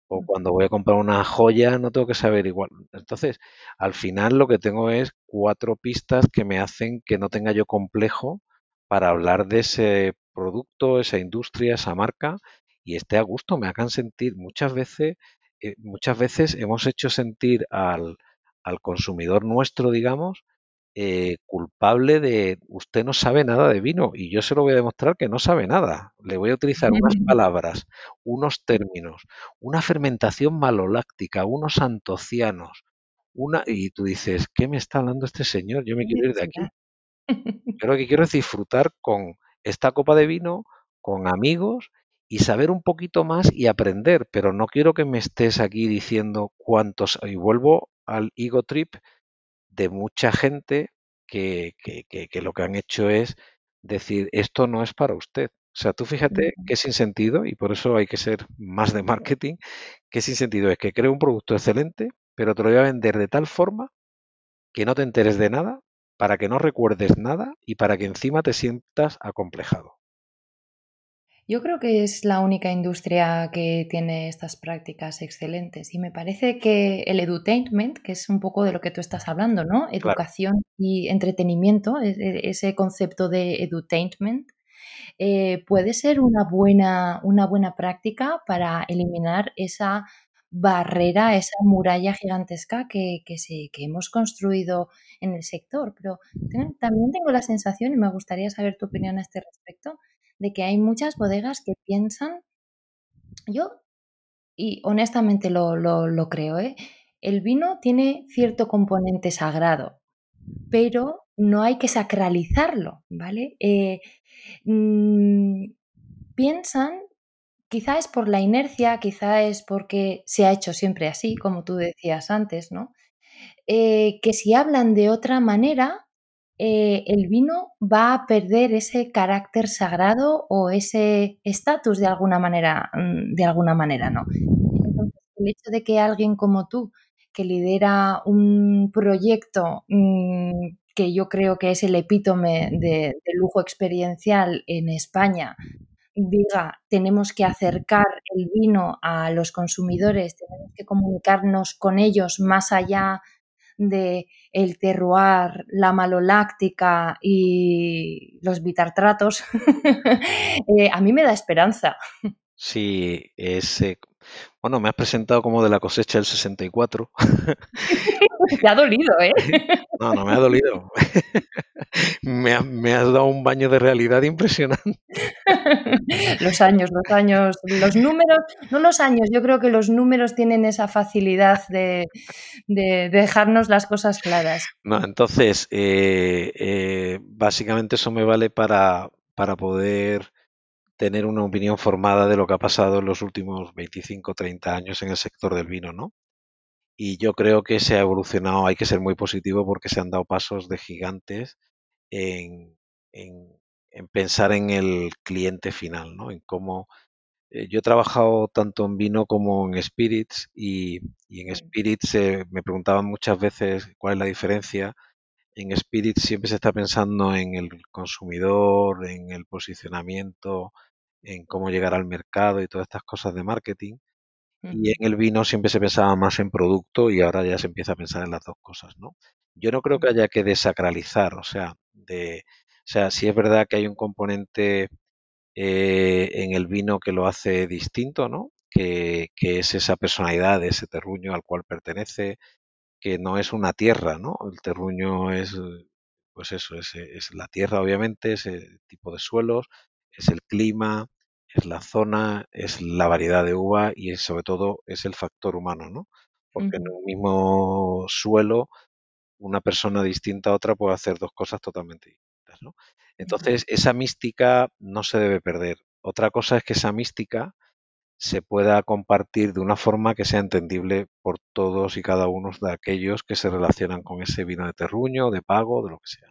O cuando voy a comprar una joya no tengo que saber igual. Entonces, al final lo que tengo es cuatro pistas que me hacen que no tenga yo complejo para hablar de ese producto, esa industria, esa marca y esté a gusto, me hagan sentir. Muchas veces, eh, muchas veces hemos hecho sentir al, al consumidor nuestro, digamos, eh, culpable de usted no sabe nada de vino y yo se lo voy a demostrar que no sabe nada. Le voy a utilizar unas palabras, unos términos, una fermentación maloláctica, unos antocianos, una y tú dices, ¿qué me está hablando este señor? Yo me quiero ir de aquí. Yo lo que quiero es disfrutar con esta copa de vino, con amigos y saber un poquito más y aprender, pero no quiero que me estés aquí diciendo cuántos, y vuelvo al ego trip de mucha gente que, que, que, que lo que han hecho es decir, esto no es para usted. O sea, tú fíjate que sin sentido, y por eso hay que ser más de marketing, que sin sentido es que creo un producto excelente, pero te lo voy a vender de tal forma que no te enteres de nada, para que no recuerdes nada y para que encima te sientas acomplejado. Yo creo que es la única industria que tiene estas prácticas excelentes y me parece que el edutainment, que es un poco de lo que tú estás hablando, ¿no? Educación y entretenimiento, e, e, ese concepto de edutainment, eh, puede ser una buena, una buena práctica para eliminar esa barrera, esa muralla gigantesca que, que, que hemos construido en el sector. Pero también tengo la sensación, y me gustaría saber tu opinión a este respecto, de que hay muchas bodegas que piensan, yo, y honestamente lo, lo, creo, ¿eh? el vino tiene cierto componente sagrado, pero no hay que sacralizarlo, ¿vale? Eh, mm, piensan, quizá es por la inercia, quizá es porque se ha hecho siempre así, como tú decías antes, ¿no? Eh, que si hablan de otra manera, eh, el vino va a perder ese carácter sagrado o ese estatus de alguna manera, mm, de alguna manera, ¿no? Entonces, el hecho de que alguien como tú, que lidera un proyecto mm, que yo creo que es el epítome de, de lujo experiencial en España, diga, tenemos que acercar el vino a los consumidores, tenemos que comunicarnos con ellos más allá de el terroir, la maloláctica y los bitartratos, eh, a mí me da esperanza. Sí, es... bueno, me has presentado como de la cosecha del 64. Te ha dolido, ¿eh? No, no me ha dolido. me, has dado un baño de realidad impresionante. los años, los años, los números, no los años, yo creo que los números tienen esa facilidad de, dejarnos las cosas claras. No, entonces, eh, eh, básicamente eso me vale para, para poder tener una opinión formada de lo que ha pasado en los últimos 25 30 años en el sector del vino, ¿no? Y yo creo que se ha evolucionado, hay que ser muy positivo porque se han dado pasos de gigantes en, pensar en el cliente final, ¿no? En cómo eh, yo he trabajado tanto en vino como en spirits y, en spirits me preguntaban muchas veces cuál es la diferencia. En spirits siempre se está pensando en el consumidor, en el posicionamiento, en cómo llegar al mercado y todas estas cosas de marketing. Y en el vino siempre se pensaba más en producto y ahora ya se empieza a pensar en las dos cosas, ¿no? Yo no creo que haya que desacralizar, o sea, de, o sea, sí es verdad que hay un componente eh, en el vino que lo hace distinto, ¿no? Que, que, es esa personalidad de ese terruño al cual pertenece, que no es una tierra, ¿no? El terruño es, pues eso, es, es la tierra, obviamente, ese tipo de suelos, es el clima, es la zona, es la variedad de uva y es, sobre todo es el factor humano, ¿no? Porque en un mismo suelo una persona distinta a otra puede hacer dos cosas totalmente distintas, ¿no? Entonces, esa mística no se debe perder. Otra cosa es que esa mística se pueda compartir de una forma que sea entendible por todos y cada uno de aquellos que se relacionan con ese vino de terruño, de pago, de lo que sea.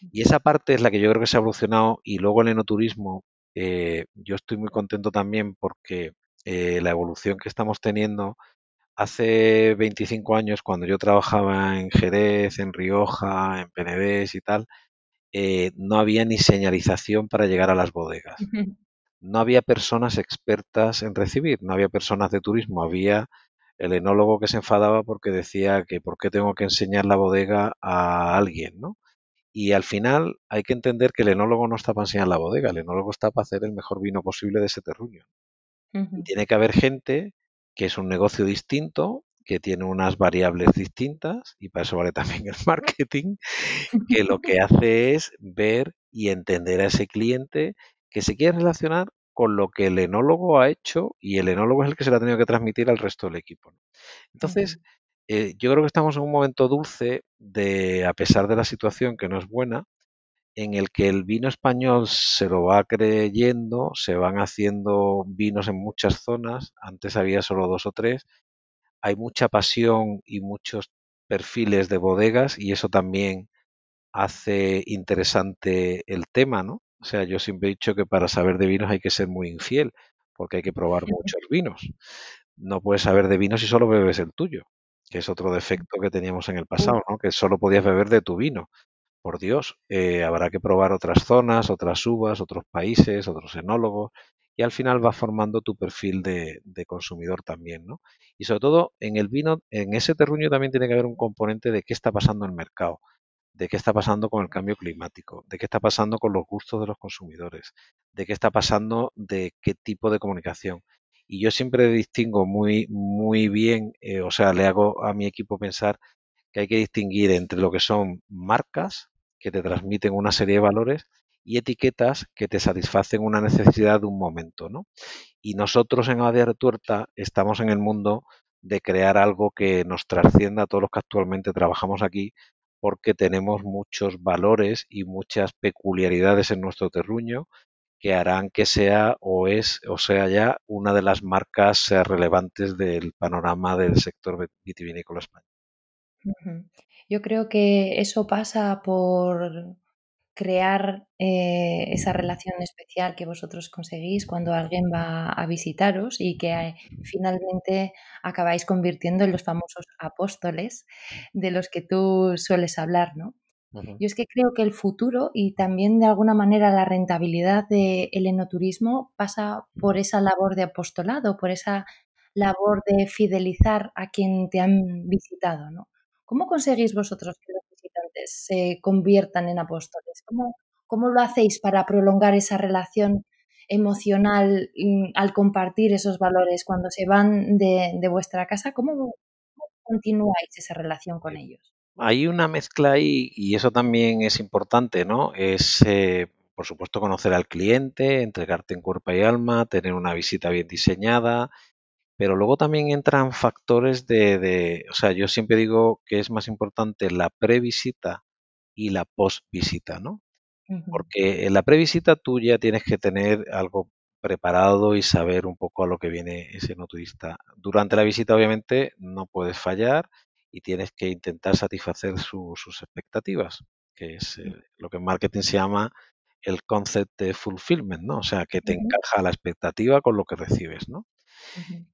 Y esa parte es la que yo creo que se ha evolucionado y luego el enoturismo eh, yo estoy muy contento también porque eh, la evolución que estamos teniendo hace 25 años, cuando yo trabajaba en Jerez, en Rioja, en Penedés y tal, eh, no había ni señalización para llegar a las bodegas. No había personas expertas en recibir, no había personas de turismo, había el enólogo que se enfadaba porque decía que por qué tengo que enseñar la bodega a alguien, ¿no? Y al final hay que entender que el enólogo no está para enseñar la bodega, el enólogo está para hacer el mejor vino posible de ese terruño. Tiene que haber gente que es un negocio distinto, que tiene unas variables distintas, y para eso vale también el marketing, que lo que hace es ver y entender a ese cliente que se quiere relacionar con lo que el enólogo ha hecho y el enólogo es el que se lo ha tenido que transmitir al resto del equipo. Entonces, eh, yo creo que estamos en un momento dulce de, a pesar de la situación que no es buena, en el que el vino español se lo va creyendo, se van haciendo vinos en muchas zonas, antes había solo dos o tres, hay mucha pasión y muchos perfiles de bodegas y eso también hace interesante el tema, ¿no? O sea, yo siempre he dicho que para saber de vinos hay que ser muy infiel, porque hay que probar muchos vinos. No puedes saber de vinos si solo bebes el tuyo, que es otro defecto que teníamos en el pasado, ¿no? Que solo podías beber de tu vino. Por Dios, eh, habrá que probar otras zonas, otras uvas, otros países, otros enólogos, y al final vas formando tu perfil de, de consumidor también, ¿no? Y sobre todo en el vino, en ese terruño también tiene que haber un componente de qué está pasando en el mercado de qué está pasando con el cambio climático, de qué está pasando con los gustos de los consumidores, de qué está pasando de qué tipo de comunicación. Y yo siempre distingo muy, muy bien, eh, o sea, le hago a mi equipo pensar que hay que distinguir entre lo que son marcas que te transmiten una serie de valores y etiquetas que te satisfacen una necesidad de un momento, ¿no? Y nosotros en Adia Tuerta estamos en el mundo de crear algo que nos trascienda a todos los que actualmente trabajamos aquí, porque tenemos muchos valores y muchas peculiaridades en nuestro terruño que harán que sea o es o sea ya una de las marcas eh, relevantes del panorama del sector vitivinícola español. Yo creo que eso pasa por crear eh, esa relación especial que vosotros conseguís cuando alguien va a visitaros y que finalmente acabáis convirtiendo en los famosos apóstoles de los que tú sueles hablar, ¿no? Yo es que creo que el futuro y también de alguna manera la rentabilidad del enoturismo pasa por esa labor de apostolado, por esa labor de fidelizar a quien te han visitado, ¿no? ¿Cómo conseguís vosotros que los visitantes se conviertan en apóstoles? ¿Cómo, cómo lo hacéis para prolongar esa relación emocional mm, al compartir esos valores cuando se van de, vuestra casa? ¿Cómo, continuáis esa relación con ellos? Hay una mezcla ahí y eso también es importante, ¿no? Es, eh, por supuesto, conocer al cliente, entregarte en cuerpo y alma, tener una visita bien diseñada, pero luego también entran factores de, o sea, yo siempre digo que es más importante la previsita y la postvisita, ¿no? Porque en la previsita tú ya tienes que tener algo preparado y saber un poco a lo que viene ese no turista. Durante la visita, obviamente, no puedes fallar y tienes que intentar satisfacer sus expectativas, que es eh, lo que en marketing se llama el concept de fulfillment, ¿no? O sea, que te encaja la expectativa con lo que recibes, ¿no?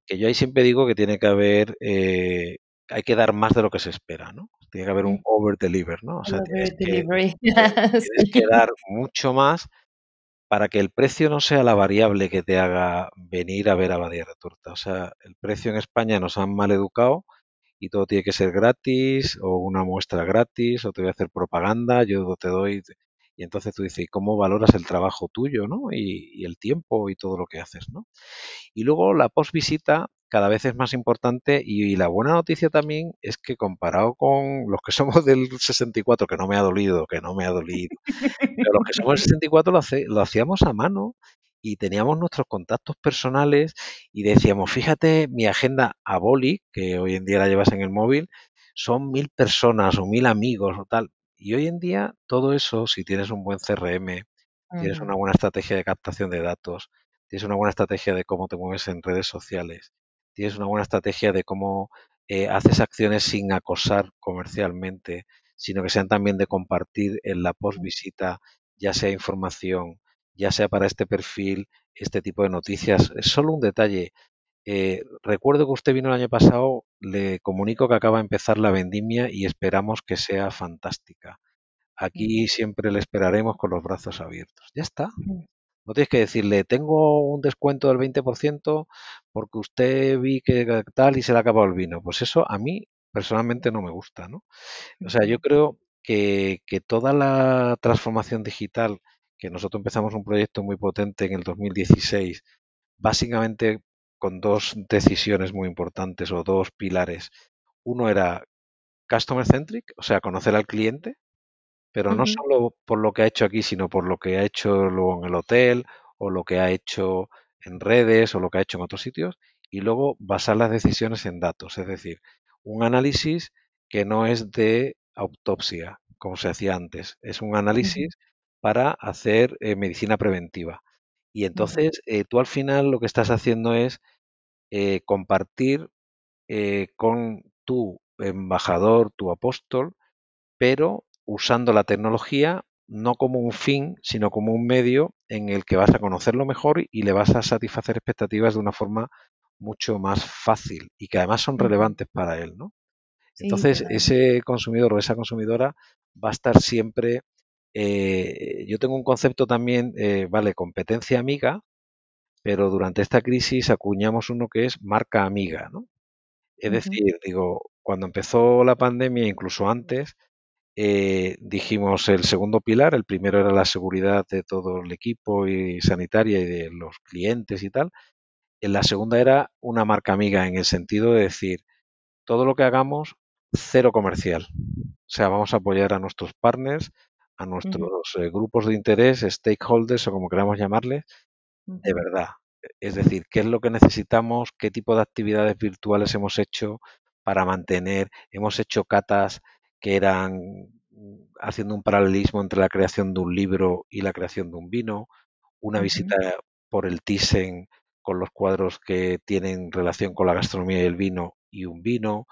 Que yo ahí siempre digo que tiene que haber, eh, hay que dar más de lo que se espera, ¿no? Tiene que haber un over deliver, ¿no? O sea, tienes que, dar mucho más para que el precio no sea la variable que te haga venir a ver a Badía Retorta. O sea, el precio en España nos han mal educado y todo tiene que ser gratis o una muestra gratis o te voy a hacer propaganda, yo te doy... Y entonces tú dices, ¿y cómo valoras el trabajo tuyo, ¿no? Y, y el tiempo y todo lo que haces, ¿no? Y luego la post-visita cada vez es más importante y, la buena noticia también es que comparado con los que somos del 64, que no me ha dolido, que no me ha dolido, pero los que somos del 64 lo, lo hacíamos a mano y teníamos nuestros contactos personales y decíamos, fíjate, mi agenda a boli, que hoy en día la llevas en el móvil, son mil personas o mil amigos o tal. Y hoy en día todo eso, si tienes un buen CRM, tienes una buena estrategia de captación de datos, tienes una buena estrategia de cómo te mueves en redes sociales, tienes una buena estrategia de cómo eh, haces acciones sin acosar comercialmente, sino que sean también de compartir en la post visita, ya sea información, ya sea para este perfil, este tipo de noticias. Es solo un detalle. Eh, recuerdo que usted vino el año pasado, le comunico que acaba de empezar la vendimia y esperamos que sea fantástica. Aquí siempre le esperaremos con los brazos abiertos. Ya está. No tienes que decirle, tengo un descuento del 20% porque usted vi que tal y se le ha acabado el vino. Pues eso a mí personalmente no me gusta, ¿no? O sea, yo creo que, que toda la transformación digital, que nosotros empezamos un proyecto muy potente en el 2016, básicamente con dos decisiones muy importantes o dos pilares. Uno era customer centric, o sea, conocer al cliente, pero no solo por lo que ha hecho aquí, sino por lo que ha hecho luego en el hotel o lo que ha hecho en redes o lo que ha hecho en otros sitios y luego basar las decisiones en datos. Es decir, un análisis que no es de autopsia, como se hacía antes, es un análisis para hacer eh, medicina preventiva. Y entonces eh, tú al final lo que estás haciendo es eh, compartir con tu embajador, tu apóstol, pero usando la tecnología no como un fin, sino como un medio en el que vas a conocerlo mejor y le vas a satisfacer expectativas de una forma mucho más fácil y que además son relevantes para él, ¿no? Entonces, ese consumidor o esa consumidora va a estar siempre. Eh, yo tengo un concepto también, eh, vale, competencia amiga, pero durante esta crisis acuñamos uno que es marca amiga, ¿no? Es decir, digo, cuando empezó la pandemia, incluso antes, eh, dijimos el segundo pilar, el primero era la seguridad de todo el equipo y sanitaria y de los clientes y tal. En la segunda era una marca amiga en el sentido de decir, todo lo que hagamos, cero comercial. O sea, vamos a apoyar a nuestros partners, a nuestros eh, grupos de interés, stakeholders o como queramos llamarles, de verdad. Es decir, qué es lo que necesitamos, qué tipo de actividades virtuales hemos hecho para mantener, hemos hecho catas que eran mm, haciendo un paralelismo entre la creación de un libro y la creación de un vino, una visita por el Thyssen con los cuadros que tienen relación con la gastronomía y el vino y un vino,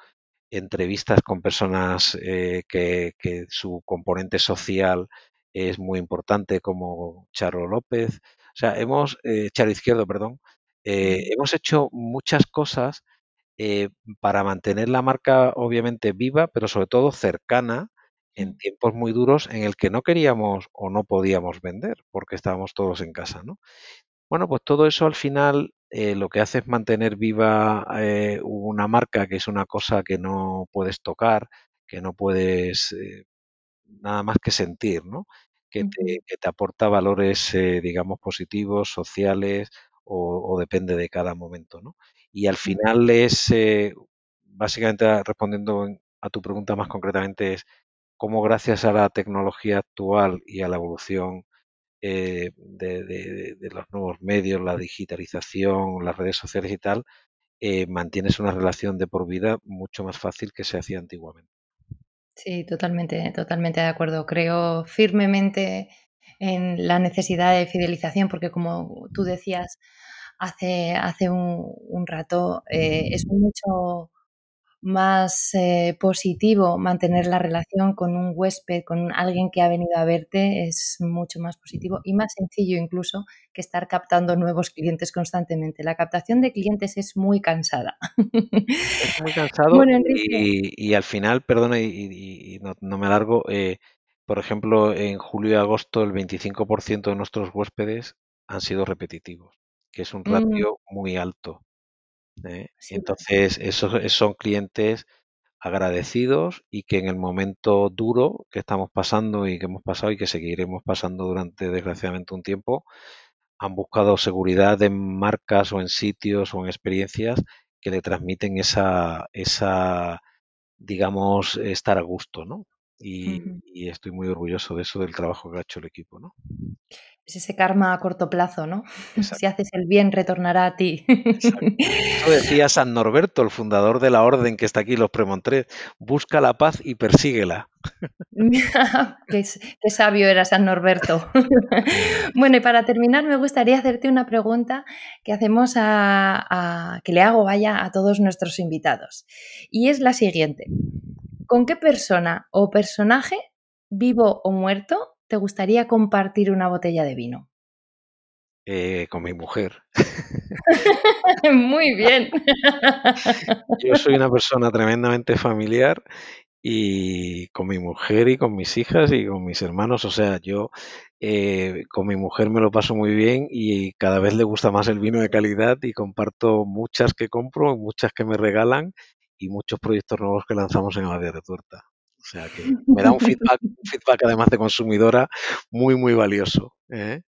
entrevistas con personas eh, que, su componente social es muy importante como Charo López, o sea, hemos, eh, Charo Izquierdo, perdón, eh, hemos hecho muchas cosas para mantener la marca obviamente viva, pero sobre todo cercana en tiempos muy duros en el que no queríamos o no podíamos vender porque estábamos todos en casa, ¿no? Bueno, pues todo eso al final eh, lo que hace es mantener viva eh, una marca que es una cosa que no puedes tocar, que no puedes nada más que sentir, ¿no? Que te, que te aporta valores, digamos, positivos, sociales o, o, depende de cada momento, ¿no? Y al final es, eh, básicamente respondiendo a tu pregunta más concretamente, es cómo gracias a la tecnología actual y a la evolución eh, de, los nuevos medios, la digitalización, las redes sociales y tal, eh, mantienes una relación de por vida mucho más fácil que se hacía antiguamente. Sí, totalmente, totalmente de acuerdo. Creo firmemente en la necesidad de fidelización, porque como tú decías, hace, hace un, rato, eh, es mucho más eh, positivo mantener la relación con un huésped, con alguien que ha venido a verte, es mucho más positivo y más sencillo incluso que estar captando nuevos clientes constantemente. La captación de clientes es muy cansada. Es muy cansado y, al final, perdona y, no, me alargo, eh, por ejemplo, en julio y agosto el 25% de nuestros huéspedes han sido repetitivos que es un mm. ratio muy alto. ¿Eh? Entonces, esos, son clientes agradecidos y que en el momento duro que estamos pasando y que hemos pasado y que seguiremos pasando durante desgraciadamente un tiempo, han buscado seguridad en marcas o en sitios o en experiencias que le transmiten esa, esa digamos, estar a gusto, ¿no? Y, y, estoy muy orgulloso de eso, del trabajo que ha hecho el equipo, ¿no? Es ese karma a corto plazo, ¿no? Si haces el bien, retornará a ti. Eso decía San Norberto, el fundador de la orden que está aquí, los Premontrés. Busca la paz y persíguela. qué, sabio era San Norberto. bueno, y para terminar, me gustaría hacerte una pregunta que hacemos a, que le hago, vaya, a todos nuestros invitados. Y es la siguiente. ¿Con qué persona o personaje, vivo o muerto, te gustaría compartir una botella de vino? Eh, con mi mujer. Muy bien. Yo soy una persona tremendamente familiar y con mi mujer y con mis hijas y con mis hermanos. O sea, yo eh, con mi mujer me lo paso muy bien y cada vez le gusta más el vino de calidad y comparto muchas que compro, muchas que me regalan y muchos proyectos nuevos que lanzamos en Abadía de Tuerta. O sea que me da un feedback, feedback además de consumidora muy, muy valioso. ¿eh?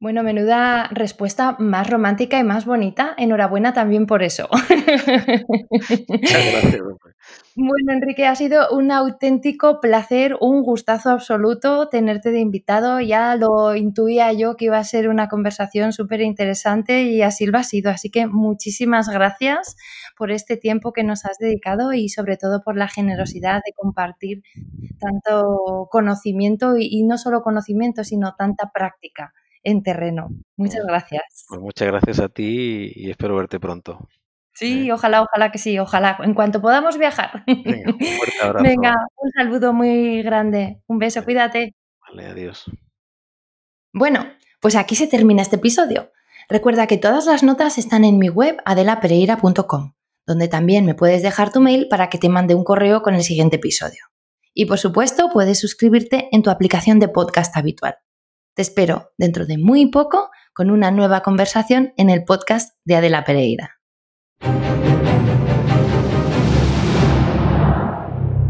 Bueno, menuda respuesta más romántica y más bonita. Enhorabuena también por eso. Bueno, Enrique, ha sido un auténtico placer, un gustazo absoluto tenerte de invitado. Ya lo intuía yo que iba a ser una conversación súper interesante y así lo ha sido. Así que muchísimas gracias por este tiempo que nos has dedicado y sobre todo por la generosidad de compartir tanto conocimiento y, no solo conocimiento, sino tanta práctica en terreno. Muchas gracias. Pues muchas gracias a ti y espero verte pronto. Sí, ojalá, ojalá que sí, ojalá, en cuanto podamos viajar. Venga, un fuerte abrazo. Venga, un saludo muy grande. Un beso, cuídate. Vale, adiós. Bueno, pues aquí se termina este episodio. Recuerda que todas las notas están en mi web adelapereira.com, donde también me puedes dejar tu mail para que te mande un correo con el siguiente episodio. Y por supuesto, puedes suscribirte en tu aplicación de podcast habitual. Te espero dentro de muy poco con una nueva conversación en el podcast de Adela Pereira.